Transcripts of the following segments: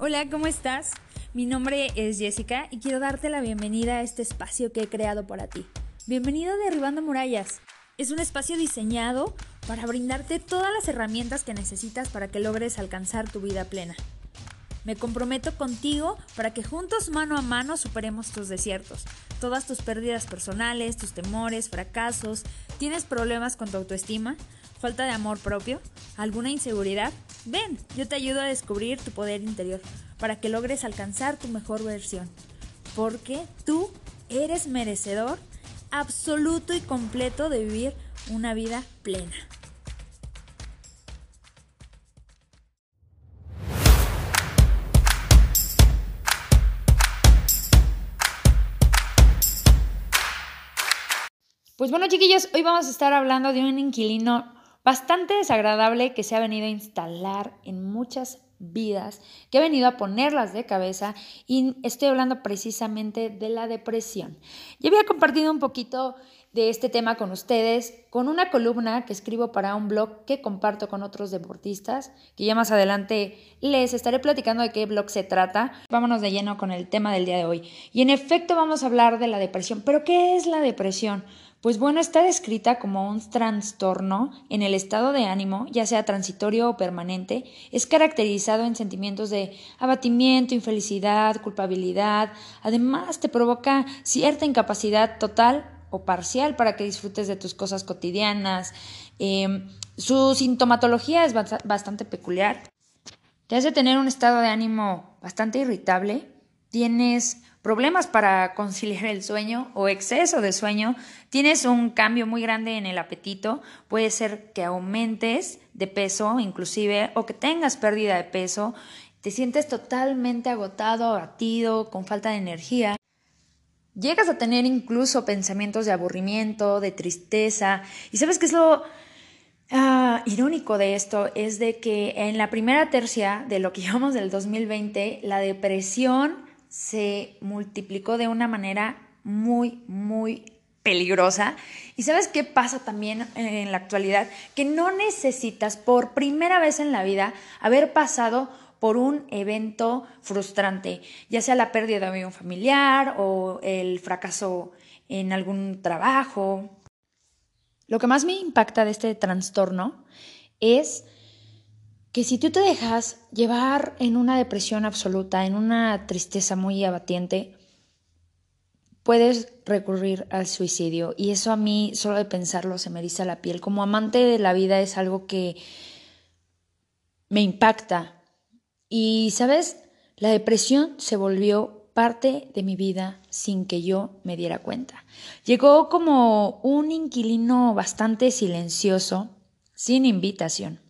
Hola, ¿cómo estás? Mi nombre es Jessica y quiero darte la bienvenida a este espacio que he creado para ti. Bienvenido a Derribando Murallas. Es un espacio diseñado para brindarte todas las herramientas que necesitas para que logres alcanzar tu vida plena. Me comprometo contigo para que juntos mano a mano superemos tus desiertos, todas tus pérdidas personales, tus temores, fracasos. ¿Tienes problemas con tu autoestima? ¿Falta de amor propio? ¿Alguna inseguridad? Ven, yo te ayudo a descubrir tu poder interior para que logres alcanzar tu mejor versión. Porque tú eres merecedor absoluto y completo de vivir una vida plena. Pues bueno, chiquillos, hoy vamos a estar hablando de un inquilino bastante desagradable que se ha venido a instalar en muchas vidas, que ha venido a ponerlas de cabeza y estoy hablando precisamente de la depresión. Ya había compartido un poquito de este tema con ustedes con una columna que escribo para un blog que comparto con otros deportistas, que ya más adelante les estaré platicando de qué blog se trata. Vámonos de lleno con el tema del día de hoy. Y en efecto vamos a hablar de la depresión. ¿Pero qué es la depresión? Pues bueno, está descrita como un trastorno en el estado de ánimo, ya sea transitorio o permanente, es caracterizado en sentimientos de abatimiento, infelicidad, culpabilidad, además te provoca cierta incapacidad total o parcial para que disfrutes de tus cosas cotidianas. Em, su sintomatología es bastante peculiar. Te hace tener un estado de ánimo bastante irritable, tienes problemas para conciliar el sueño o exceso de sueño, tienes un cambio muy grande en el apetito, puede ser que aumentes de peso inclusive o que tengas pérdida de peso, te sientes totalmente agotado, abatido, con falta de energía. Llegas a tener incluso pensamientos de aburrimiento, de tristeza. ¿Y sabes qué es lo ah, irónico de esto? Es de que en la primera tercia de lo que llamamos del 2020, la depresión se multiplicó de una manera muy, muy peligrosa. ¿Y sabes qué pasa también en la actualidad? Que no necesitas por primera vez en la vida haber pasado por un evento frustrante, ya sea la pérdida de un familiar o el fracaso en algún trabajo. Lo que más me impacta de este trastorno es que si tú te dejas llevar en una depresión absoluta, en una tristeza muy abatiente, puedes recurrir al suicidio. Y eso a mí, solo de pensarlo, se me eriza la piel. Como amante de la vida es algo que me impacta, y, ¿sabes? La depresión se volvió parte de mi vida sin que yo me diera cuenta. Llegó como un inquilino bastante silencioso, sin invitación.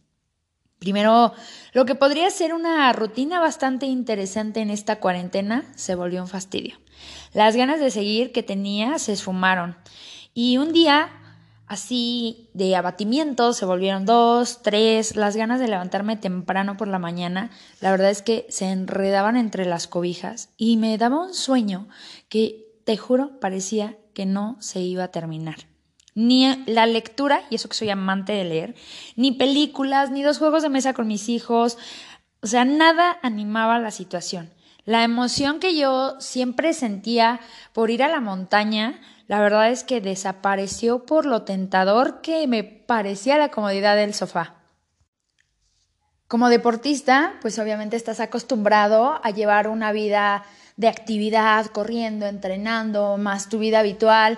Primero, lo que podría ser una rutina bastante interesante en esta cuarentena se volvió un fastidio. Las ganas de seguir que tenía se esfumaron. Y un día así de abatimiento, se volvieron dos, tres, las ganas de levantarme temprano por la mañana, la verdad es que se enredaban entre las cobijas y me daba un sueño que, te juro, parecía que no se iba a terminar. Ni la lectura, y eso que soy amante de leer, ni películas, ni dos juegos de mesa con mis hijos, o sea, nada animaba la situación. La emoción que yo siempre sentía por ir a la montaña, la verdad es que desapareció por lo tentador que me parecía la comodidad del sofá. Como deportista, pues obviamente estás acostumbrado a llevar una vida de actividad, corriendo, entrenando, más tu vida habitual.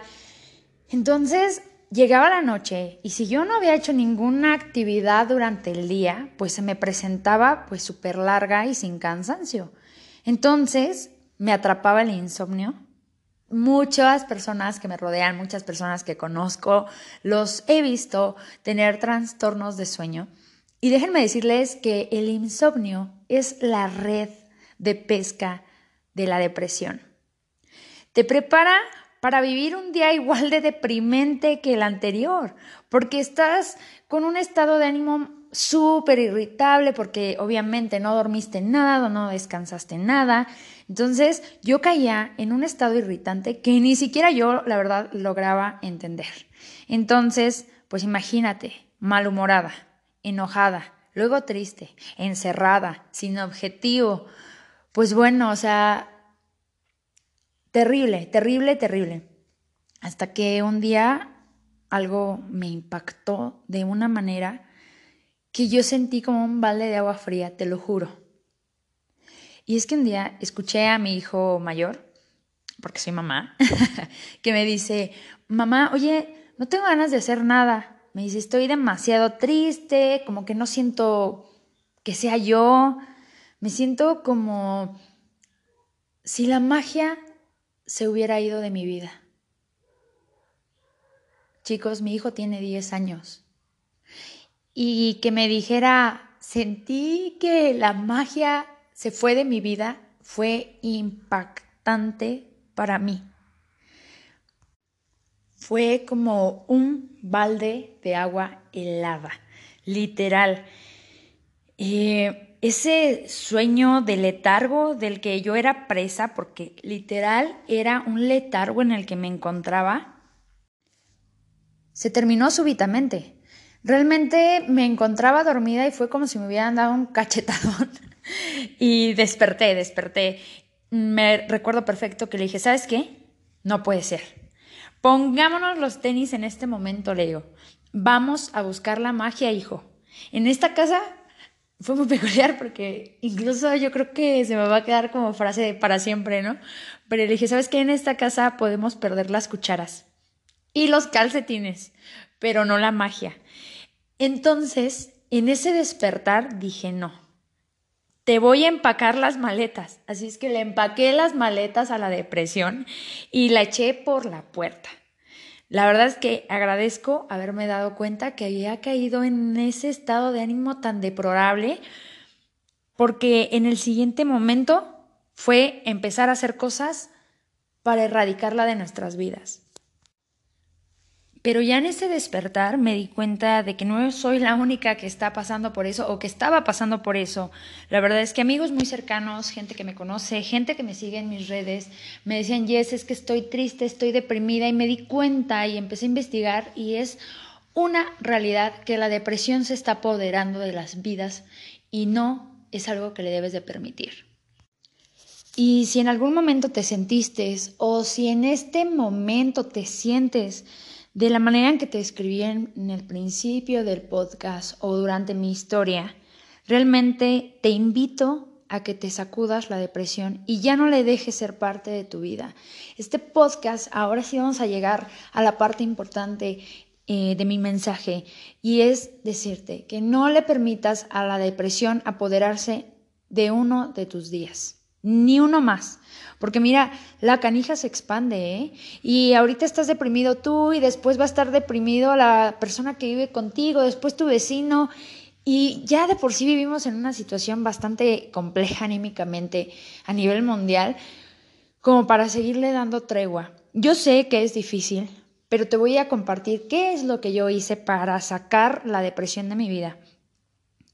Entonces, llegaba la noche y si yo no había hecho ninguna actividad durante el día, pues se me presentaba pues súper larga y sin cansancio. Entonces, me atrapaba el insomnio muchas personas que me rodean, muchas personas que conozco, los he visto tener trastornos de sueño. Y déjenme decirles que el insomnio es la red de pesca de la depresión. Te prepara para vivir un día igual de deprimente que el anterior, porque estás con un estado de ánimo súper irritable, porque obviamente no dormiste nada, no descansaste nada. Entonces yo caía en un estado irritante que ni siquiera yo, la verdad, lograba entender. Entonces, pues imagínate, malhumorada, enojada, luego triste, encerrada, sin objetivo, pues bueno, o sea, terrible, terrible, terrible. Hasta que un día algo me impactó de una manera que yo sentí como un balde de agua fría, te lo juro. Y es que un día escuché a mi hijo mayor, porque soy mamá, que me dice, mamá, oye, no tengo ganas de hacer nada. Me dice, estoy demasiado triste, como que no siento que sea yo. Me siento como si la magia se hubiera ido de mi vida. Chicos, mi hijo tiene 10 años. Y que me dijera, sentí que la magia se fue de mi vida, fue impactante para mí. Fue como un balde de agua helada, literal. Eh, ese sueño de letargo del que yo era presa, porque literal era un letargo en el que me encontraba, se terminó súbitamente. Realmente me encontraba dormida y fue como si me hubieran dado un cachetadón. y desperté, desperté. Me recuerdo perfecto que le dije, ¿sabes qué? No puede ser. Pongámonos los tenis en este momento, le digo. Vamos a buscar la magia, hijo. En esta casa fue muy peculiar porque incluso yo creo que se me va a quedar como frase para siempre, ¿no? Pero le dije, ¿sabes qué? En esta casa podemos perder las cucharas y los calcetines, pero no la magia. Entonces, en ese despertar dije, no, te voy a empacar las maletas. Así es que le empaqué las maletas a la depresión y la eché por la puerta. La verdad es que agradezco haberme dado cuenta que había caído en ese estado de ánimo tan deplorable, porque en el siguiente momento fue empezar a hacer cosas para erradicarla de nuestras vidas. Pero ya en ese despertar me di cuenta de que no soy la única que está pasando por eso o que estaba pasando por eso. La verdad es que amigos muy cercanos, gente que me conoce, gente que me sigue en mis redes, me decían, Yes, es que estoy triste, estoy deprimida y me di cuenta y empecé a investigar y es una realidad que la depresión se está apoderando de las vidas y no es algo que le debes de permitir. Y si en algún momento te sentiste o si en este momento te sientes de la manera en que te escribí en, el principio del podcast o durante mi historia, realmente te invito a que te sacudas la depresión y ya no le dejes ser parte de tu vida. Este podcast, ahora sí vamos a llegar a la parte importante eh, de mi mensaje y es decirte que no le permitas a la depresión apoderarse de uno de tus días, ni uno más. Porque mira, la canija se expande, ¿eh? Y ahorita estás deprimido tú y después va a estar deprimido la persona que vive contigo, después tu vecino. Y ya de por sí vivimos en una situación bastante compleja anímicamente a nivel mundial, como para seguirle dando tregua. Yo sé que es difícil, pero te voy a compartir qué es lo que yo hice para sacar la depresión de mi vida.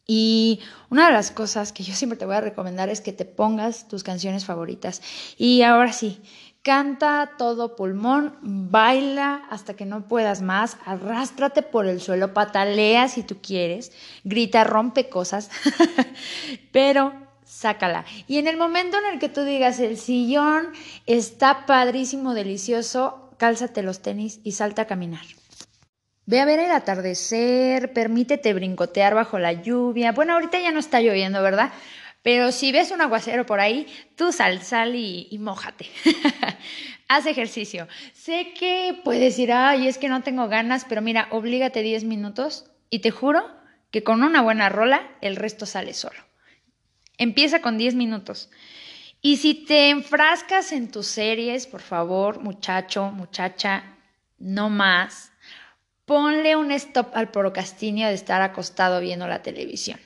Y una de las cosas que yo siempre te voy a recomendar es que te pongas tus canciones favoritas. Y ahora sí, canta todo pulmón, baila hasta que no puedas más, arrástrate por el suelo, patalea si tú quieres, grita, rompe cosas, pero sácala. Y en el momento en el que tú digas, el sillón está padrísimo, delicioso, cálzate los tenis y salta a caminar. Ve a ver el atardecer, permítete brincotear bajo la lluvia. Bueno, ahorita ya no está lloviendo, ¿verdad? Pero si ves un aguacero por ahí, tú sal, sal y, y mójate. Haz ejercicio. Sé que puedes decir, ay, es que no tengo ganas, pero mira, oblígate 10 minutos y te juro que con una buena rola el resto sale solo. Empieza con 10 minutos. Y si te enfrascas en tus series, por favor, muchacho, muchacha, no más Ponle un stop al procrastinio de estar acostado viendo la televisión.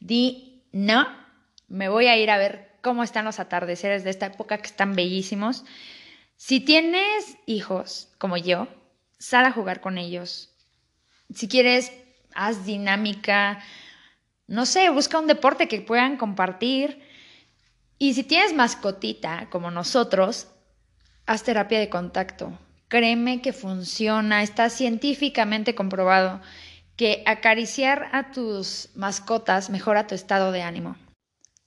Di, no, me voy a ir a ver cómo están los atardeceres de esta época que están bellísimos. Si tienes hijos como yo, sal a jugar con ellos. Si quieres, haz dinámica. No sé, busca un deporte que puedan compartir. Y si tienes mascotita como nosotros, haz terapia de contacto. Créeme que funciona, está científicamente comprobado que acariciar a tus mascotas mejora tu estado de ánimo.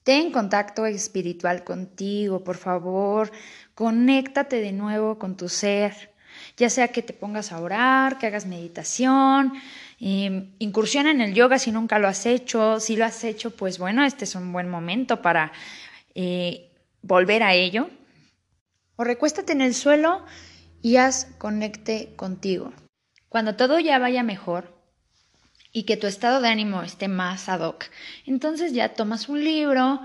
Ten contacto espiritual contigo, por favor. Conéctate de nuevo con tu ser. Ya sea que te pongas a orar, que hagas meditación, eh, incursiona en el yoga si nunca lo has hecho. Si lo has hecho, pues bueno, este es un buen momento para eh, volver a ello. O recuéstate en el suelo y haz conecte contigo. Cuando todo ya vaya mejor, y que tu estado de ánimo esté más ad hoc. Entonces ya tomas un libro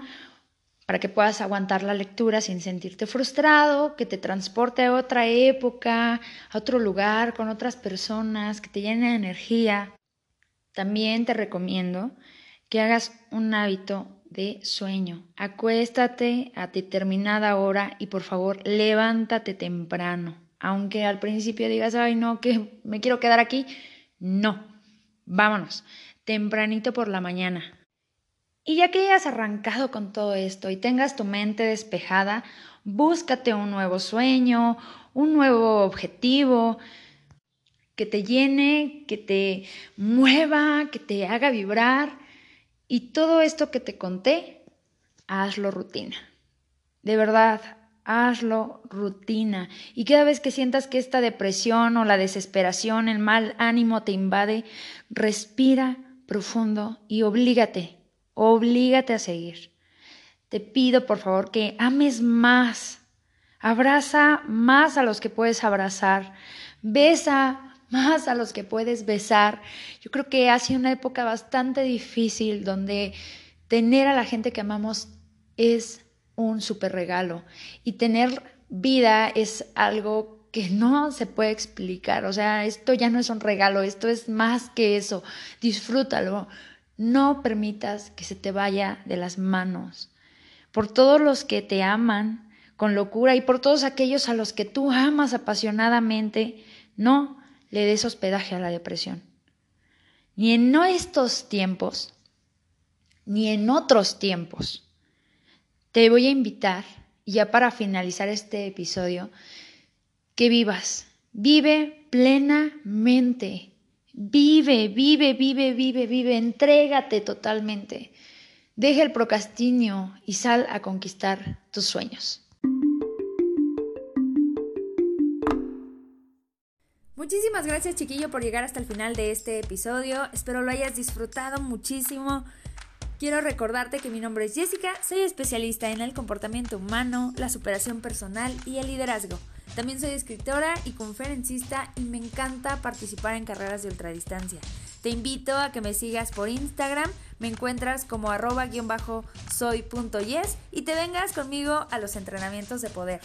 para que puedas aguantar la lectura sin sentirte frustrado, que te transporte a otra época, a otro lugar, con otras personas, que te llene de energía. También te recomiendo que hagas un hábito de sueño. Acuéstate a determinada hora y por favor levántate temprano. Aunque al principio digas, ay no, que me quiero quedar aquí, no Vámonos, tempranito por la mañana. Y ya que hayas arrancado con todo esto y tengas tu mente despejada, búscate un nuevo sueño, un nuevo objetivo que te llene, que te mueva, que te haga vibrar. Y todo esto que te conté, hazlo rutina. De verdad, hazlo rutina. Y cada vez que sientas que esta depresión o la desesperación, el mal ánimo te invade, respira profundo y oblígate, oblígate a seguir. Te pido por favor que ames más, abraza más a los que puedes abrazar, besa más a los que puedes besar. Yo creo que ha sido una época bastante difícil donde tener a la gente que amamos es un super regalo. Y tener vida es algo que no se puede explicar. O sea, esto ya no es un regalo, esto es más que eso. Disfrútalo. No permitas que se te vaya de las manos. Por todos los que te aman con locura y por todos aquellos a los que tú amas apasionadamente, no le des hospedaje a la depresión. Ni en estos tiempos, ni en otros tiempos te voy a invitar, ya para finalizar este episodio, que vivas. Vive plenamente. Vive, vive, vive, vive, vive. Entrégate totalmente. Deja el procrastinio y sal a conquistar tus sueños. Muchísimas gracias chiquillo por llegar hasta el final de este episodio. Espero lo hayas disfrutado muchísimo. Quiero recordarte que mi nombre es Jessica, soy especialista en el comportamiento humano, la superación personal y el liderazgo. También soy escritora y conferencista y me encanta participar en carreras de ultradistancia. Te invito a que me sigas por Instagram, me encuentras como arroba-soy.yes y te vengas conmigo a los entrenamientos de poder.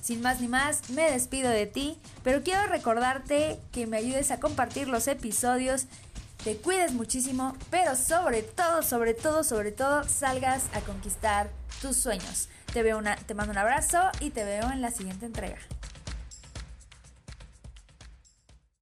Sin más ni más, me despido de ti, pero quiero recordarte que me ayudes a compartir los episodios te cuides muchísimo, pero sobre todo, sobre todo, sobre todo, salgas a conquistar tus sueños. Te, veo una, te mando un abrazo y te veo en la siguiente entrega.